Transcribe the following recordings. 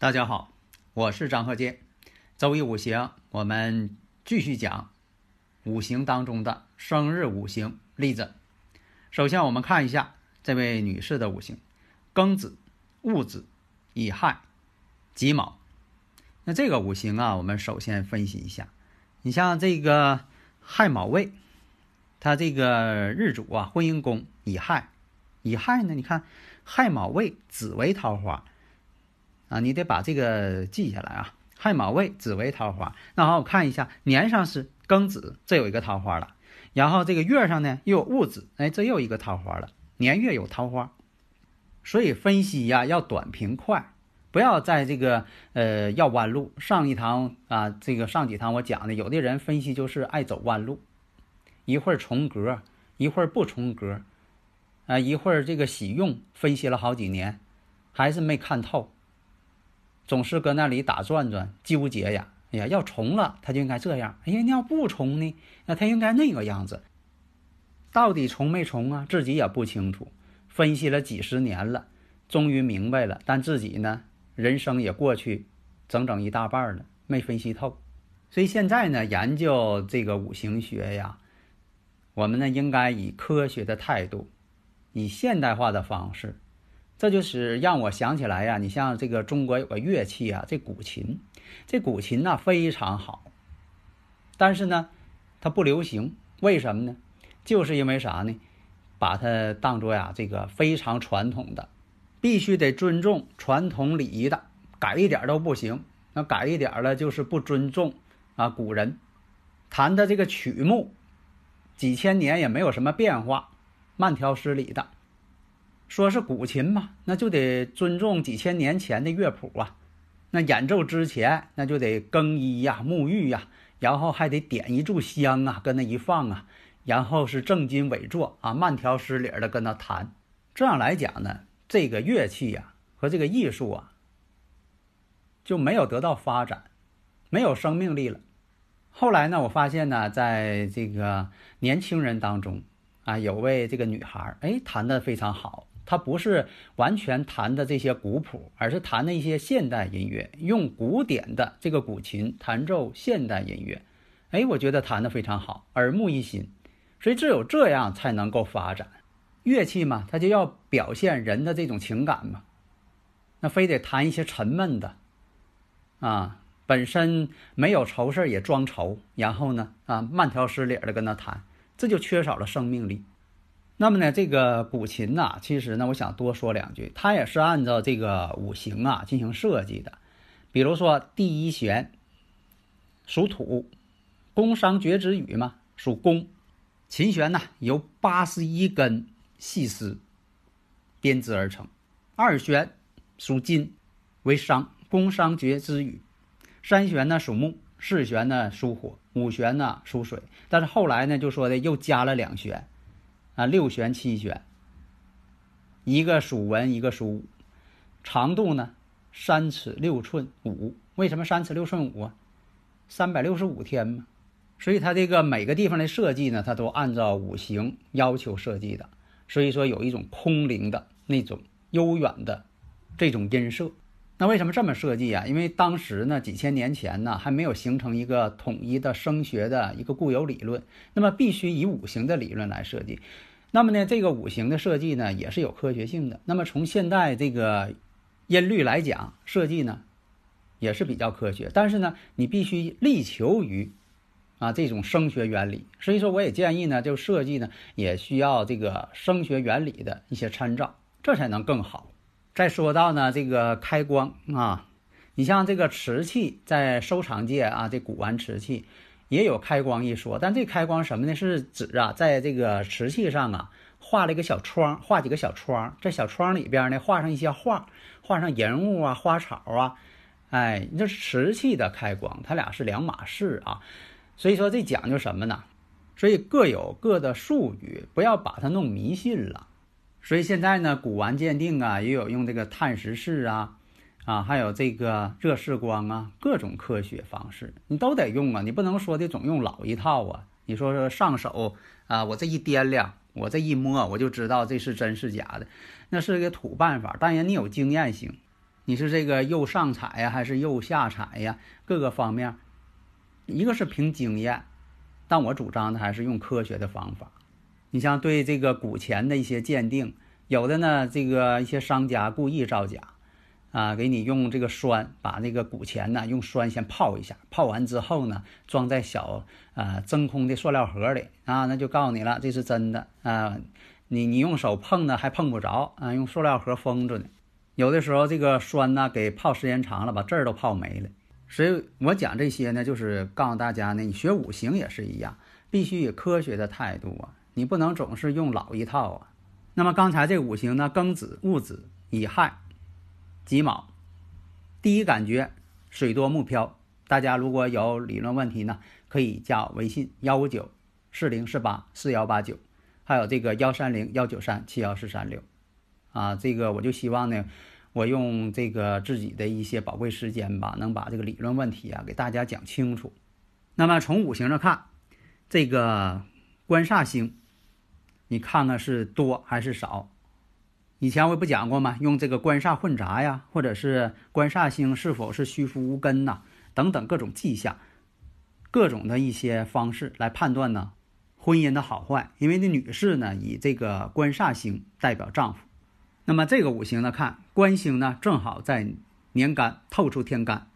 大家好，我是张鹤剑。周易五行，我们继续讲五行当中的生日五行例子。首先，我们看一下这位女士的五行：庚子、戊子、乙亥、己卯。那这个五行啊，我们首先分析一下。你像这个亥卯未，它这个日主啊，婚姻宫乙亥，乙亥呢，你看亥卯未，子为桃花。啊，你得把这个记下来啊！亥卯未，子为桃花。那好，我看一下年上是庚子，这有一个桃花了。然后这个月上呢又有戊子，哎，这又一个桃花了。年月有桃花，所以分析呀要短平快，不要在这个呃要弯路。上一堂啊，这个上几堂我讲的，有的人分析就是爱走弯路，一会儿重格，一会儿不重格，啊，一会儿这个喜用，分析了好几年，还是没看透。总是搁那里打转转，纠结呀！哎呀，要重了，他就应该这样；哎呀，你要不重呢，那他应该那个样子。到底重没重啊？自己也不清楚。分析了几十年了，终于明白了，但自己呢，人生也过去整整一大半了，没分析透。所以现在呢，研究这个五行学呀，我们呢应该以科学的态度，以现代化的方式。这就是让我想起来呀，你像这个中国有个乐器啊，这古琴，这古琴呐非常好，但是呢，它不流行，为什么呢？就是因为啥呢？把它当做呀这个非常传统的，必须得尊重传统礼仪的，改一点都不行。那改一点了就是不尊重啊古人，弹的这个曲目，几千年也没有什么变化，慢条斯理的。说是古琴嘛，那就得尊重几千年前的乐谱啊。那演奏之前，那就得更衣呀、沐浴呀，然后还得点一炷香啊，跟那一放啊，然后是正襟危坐啊，慢条斯理的跟那弹。这样来讲呢，这个乐器呀和这个艺术啊就没有得到发展，没有生命力了。后来呢，我发现呢，在这个年轻人当中啊，有位这个女孩，哎，弹的非常好。他不是完全弹的这些古谱，而是弹的一些现代音乐，用古典的这个古琴弹奏现代音乐。哎，我觉得弹的非常好，耳目一新。所以只有这样才能够发展乐器嘛，它就要表现人的这种情感嘛。那非得弹一些沉闷的啊，本身没有愁事也装愁，然后呢啊慢条斯理的跟他弹，这就缺少了生命力。那么呢，这个古琴呐，其实呢，我想多说两句，它也是按照这个五行啊进行设计的。比如说第一弦属土，宫商角徵羽嘛，属宫。琴弦呢由八十一根细丝编织而成。二弦属金，为商，宫商角徵羽。三弦呢属木，四弦呢属火，五弦呢属水。但是后来呢，就说的又加了两弦。啊，六弦七弦，一个属文，一个属武，长度呢三尺六寸五。为什么三尺六寸五啊？三百六十五天嘛。所以它这个每个地方的设计呢，它都按照五行要求设计的。所以说有一种空灵的那种悠远的这种音色。那为什么这么设计啊？因为当时呢，几千年前呢，还没有形成一个统一的声学的一个固有理论，那么必须以五行的理论来设计。那么呢，这个五行的设计呢，也是有科学性的。那么从现代这个音律来讲，设计呢也是比较科学。但是呢，你必须力求于啊这种声学原理。所以说，我也建议呢，就设计呢也需要这个声学原理的一些参照，这才能更好。再说到呢，这个开光啊，你像这个瓷器，在收藏界啊，这古玩瓷器也有开光一说，但这开光什么呢？是指啊，在这个瓷器上啊，画了一个小窗，画几个小窗，这小窗里边呢，画上一些画，画上人物啊、花草啊，哎，这是瓷器的开光，它俩是两码事啊。所以说这讲究什么呢？所以各有各的术语，不要把它弄迷信了。所以现在呢，古玩鉴定啊，也有用这个碳十四啊。啊，还有这个热释光啊，各种科学方式你都得用啊，你不能说的总用老一套啊。你说说上手啊，我这一掂量，我这一摸，我就知道这是真是假的，那是个土办法。当然你有经验行，你是这个釉上彩呀，还是釉下彩呀，各个方面，一个是凭经验，但我主张的还是用科学的方法。你像对这个古钱的一些鉴定，有的呢，这个一些商家故意造假。啊，给你用这个栓把那个古钱呢，用栓先泡一下，泡完之后呢，装在小呃真空的塑料盒里啊，那就告诉你了，这是真的啊。你你用手碰呢还碰不着啊，用塑料盒封着呢。有的时候这个栓呢给泡时间长了，把字儿都泡没了。所以我讲这些呢，就是告诉大家呢，你学五行也是一样，必须以科学的态度啊，你不能总是用老一套啊。那么刚才这五行呢，庚子、戊子、乙亥。己卯，第一感觉水多木漂。大家如果有理论问题呢，可以加微信幺五九四零四八四幺八九，还有这个幺三零幺九三七幺四三六。啊，这个我就希望呢，我用这个自己的一些宝贵时间吧，能把这个理论问题啊给大家讲清楚。那么从五行上看，这个官煞星，你看看是多还是少？以前我不讲过吗？用这个官煞混杂呀，或者是官煞星是否是虚浮无根呐，等等各种迹象，各种的一些方式来判断呢，婚姻的好坏。因为那女士呢，以这个官煞星代表丈夫，那么这个五行呢，看官星呢正好在年干透出天干，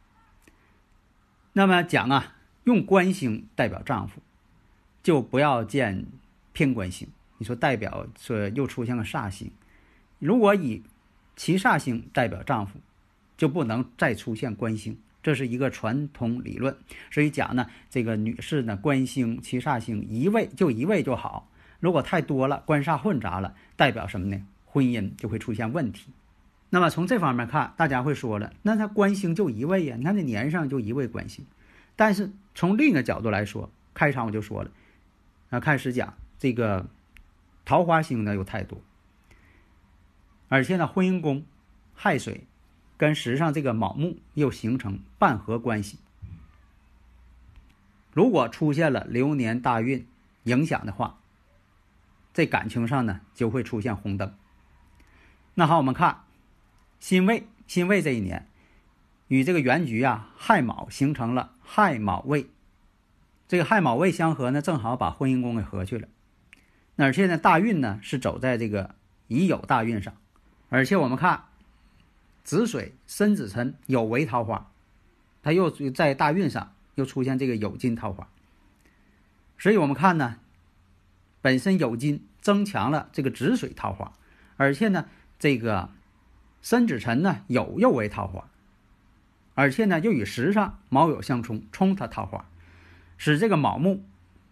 那么讲啊，用官星代表丈夫，就不要见偏官星。你说代表说又出现了煞星。如果以七煞星代表丈夫，就不能再出现官星，这是一个传统理论。所以讲呢，这个女士呢，官星、七煞星一位就一位就好。如果太多了，官煞混杂了，代表什么呢？婚姻就会出现问题。那么从这方面看，大家会说了，那他官星就一位呀，你看这年上就一位官星。但是从另一个角度来说，开场我就说了，啊，开始讲这个桃花星呢又太多。而且呢，婚姻宫亥水跟时上这个卯木又形成半合关系。如果出现了流年大运影响的话，在感情上呢就会出现红灯。那好，我们看辛未，辛未这一年与这个原局啊亥卯形成了亥卯未，这个亥卯未相合呢，正好把婚姻宫给合去了。而且呢，大运呢是走在这个乙酉大运上。而且我们看，子水申子辰有为桃花，它又在大运上又出现这个酉金桃花，所以我们看呢，本身酉金增强了这个子水桃花，而且呢，这个申子辰呢有又为桃花，而且呢又与时上卯酉相冲，冲它桃花，使这个卯木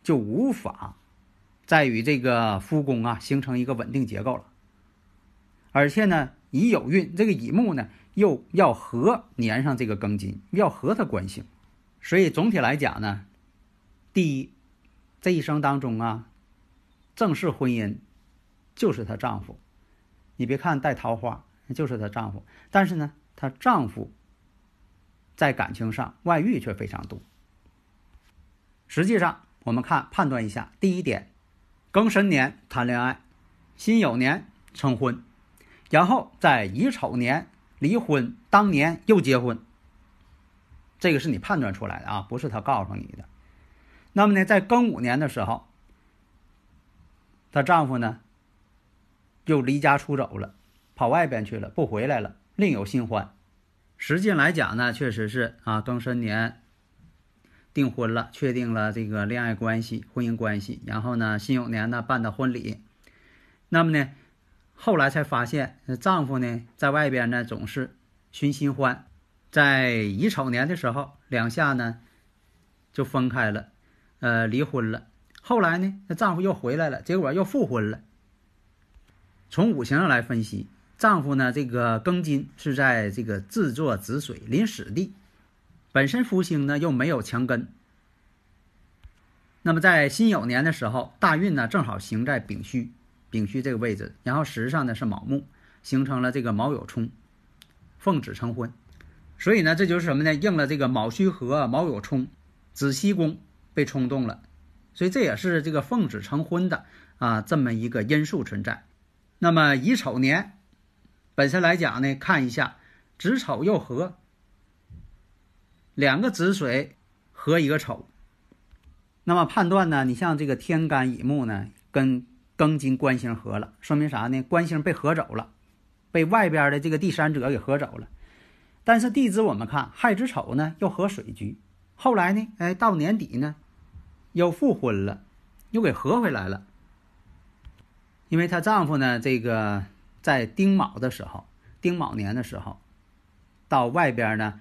就无法再与这个夫宫啊形成一个稳定结构了。而且呢，乙酉运这个乙木呢，又要和粘上这个庚金，要和它关系，所以总体来讲呢，第一，这一生当中啊，正式婚姻就是她丈夫，你别看带桃花，就是她丈夫，但是呢，她丈夫在感情上外遇却非常多。实际上，我们看判断一下，第一点，庚申年谈恋爱，辛酉年成婚。然后在乙丑年离婚，当年又结婚。这个是你判断出来的啊，不是他告诉你的。那么呢，在庚午年的时候，她丈夫呢又离家出走了，跑外边去了，不回来了，另有新欢。实际来讲呢，确实是啊，庚申年订婚了，确定了这个恋爱关系、婚姻关系。然后呢，辛酉年呢办的婚礼。那么呢？后来才发现，丈夫呢在外边呢总是寻新欢，在乙丑年的时候，两下呢就分开了，呃，离婚了。后来呢，那丈夫又回来了，结果又复婚了。从五行上来分析，丈夫呢这个庚金是在这个自作子水临死地，本身福星呢又没有强根。那么在辛酉年的时候，大运呢正好行在丙戌，丙戌这个位置，然后时上呢是卯木，形成了这个卯酉冲，奉子成婚，所以呢这就是什么呢？应了这个卯戌合，卯酉冲，子息宫被冲动了，所以这也是这个奉子成婚的啊这么一个因素存在。那么乙丑年本身来讲呢，看一下子丑又合，两个子水合一个丑。那么判断呢？你像这个天干乙木呢，跟庚金官星合了，说明啥呢？官星被合走了，被外边的这个第三者给合走了。但是地支我们看亥子丑呢，又合水局。后来呢，哎，到年底呢，又复婚了，又给合回来了。因为她丈夫呢，这个在丁卯的时候，丁卯年的时候，到外边呢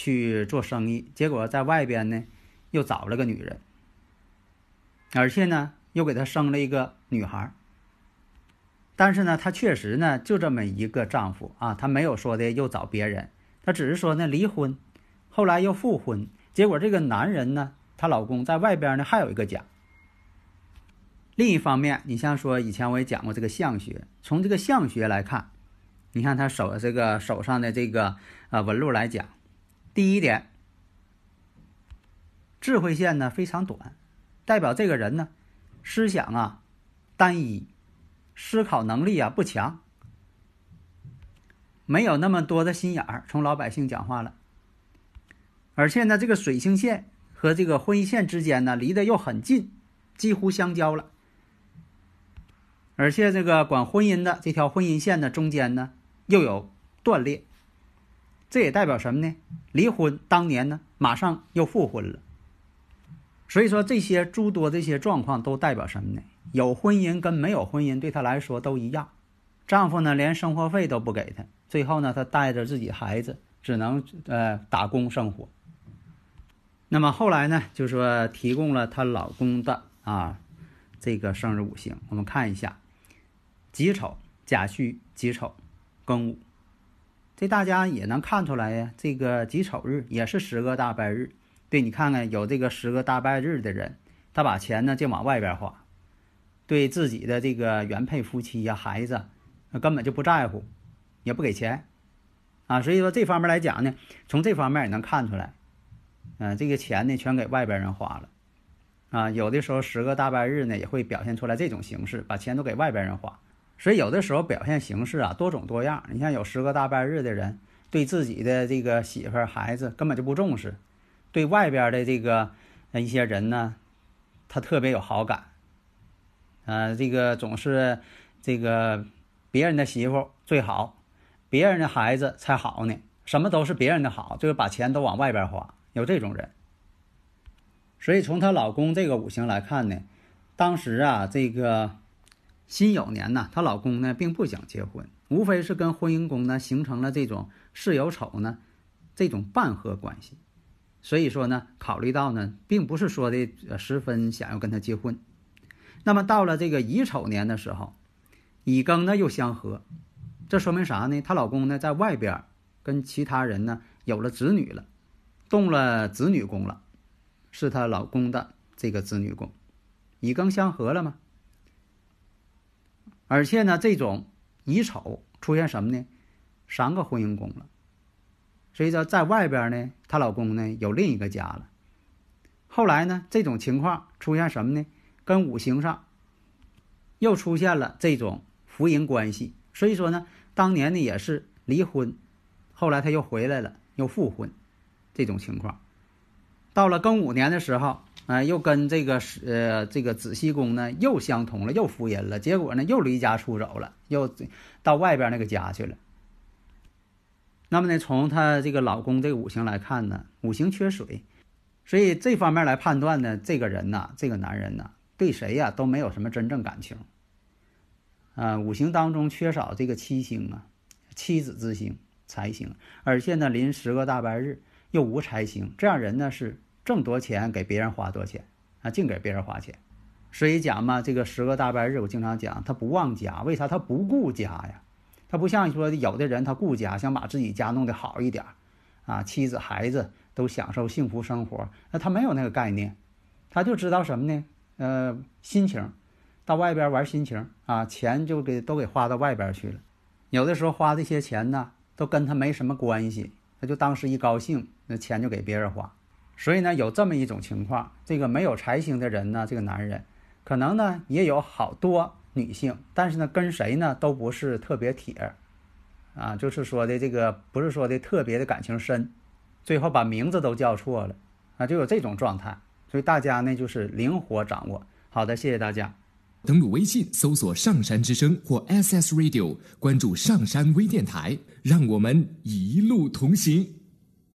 去做生意，结果在外边呢。又找了个女人，而且呢，又给他生了一个女孩。但是呢，他确实呢，就这么一个丈夫啊，他没有说的又找别人，他只是说呢离婚，后来又复婚。结果这个男人呢，她老公在外边呢还有一个家。另一方面，你像说以前我也讲过这个相学，从这个相学来看，你看他手这个手上的这个啊纹路来讲，第一点。智慧线呢非常短，代表这个人呢思想啊单一，思考能力啊不强，没有那么多的心眼儿，从老百姓讲话了。而且呢，这个水星线和这个婚姻线之间呢离得又很近，几乎相交了。而且这个管婚姻的这条婚姻线的中间呢又有断裂，这也代表什么呢？离婚当年呢马上又复婚了。所以说这些诸多这些状况都代表什么呢？有婚姻跟没有婚姻对她来说都一样。丈夫呢连生活费都不给她，最后呢她带着自己孩子只能呃打工生活。那么后来呢就说提供了她老公的啊这个生日五行，我们看一下：己丑、甲戌、己丑、庚午。这大家也能看出来呀，这个己丑日也是十个大拜日。对你看看，有这个十个大拜日的人，他把钱呢就往外边花，对自己的这个原配夫妻呀、孩子，根本就不在乎，也不给钱，啊，所以说这方面来讲呢，从这方面也能看出来，嗯，这个钱呢全给外边人花了，啊，有的时候十个大拜日呢也会表现出来这种形式，把钱都给外边人花，所以有的时候表现形式啊多种多样。你像有十个大半日的人，对自己的这个媳妇、孩子根本就不重视。对外边的这个一些人呢，他特别有好感，呃，这个总是这个别人的媳妇最好，别人的孩子才好呢，什么都是别人的好，就是把钱都往外边花，有这种人。所以从她老公这个五行来看呢，当时啊，这个辛酉年呢，她老公呢并不想结婚，无非是跟婚姻宫呢形成了这种巳酉丑呢这种半合关系。所以说呢，考虑到呢，并不是说的十分想要跟他结婚。那么到了这个乙丑年的时候，乙庚呢又相合，这说明啥呢？她老公呢在外边跟其他人呢有了子女了，动了子女宫了，是她老公的这个子女宫，乙庚相合了吗？而且呢，这种乙丑出现什么呢？三个婚姻宫了。所以说，在外边呢，她老公呢有另一个家了。后来呢，这种情况出现什么呢？跟五行上又出现了这种福银关系。所以说呢，当年呢也是离婚，后来他又回来了，又复婚，这种情况。到了庚午年的时候，啊，又跟这个是呃这个子西宫呢又相同了，又福银了。结果呢，又离家出走了，又到外边那个家去了。那么呢，从她这个老公这五行来看呢，五行缺水，所以这方面来判断呢，这个人呐，这个男人呐，对谁呀都没有什么真正感情。啊，五行当中缺少这个七星啊，妻子之星，财星，而且呢临十个大白日又无财星，这样人呢是挣多钱给别人花多钱啊，净给别人花钱。所以讲嘛，这个十个大白日，我经常讲，他不忘家，为啥他不顾家呀？他不像说有的人他顾家，想把自己家弄得好一点，啊，妻子孩子都享受幸福生活，那他没有那个概念，他就知道什么呢？呃，心情，到外边玩心情啊，钱就给都给花到外边去了。有的时候花这些钱呢，都跟他没什么关系，他就当时一高兴，那钱就给别人花。所以呢，有这么一种情况，这个没有财星的人呢，这个男人。可能呢也有好多女性，但是呢跟谁呢都不是特别铁，啊，就是说的这个不是说的特别的感情深，最后把名字都叫错了，啊，就有这种状态。所以大家呢就是灵活掌握。好的，谢谢大家。登录微信搜索“上山之声”或 SS Radio，关注上山微电台，让我们一路同行。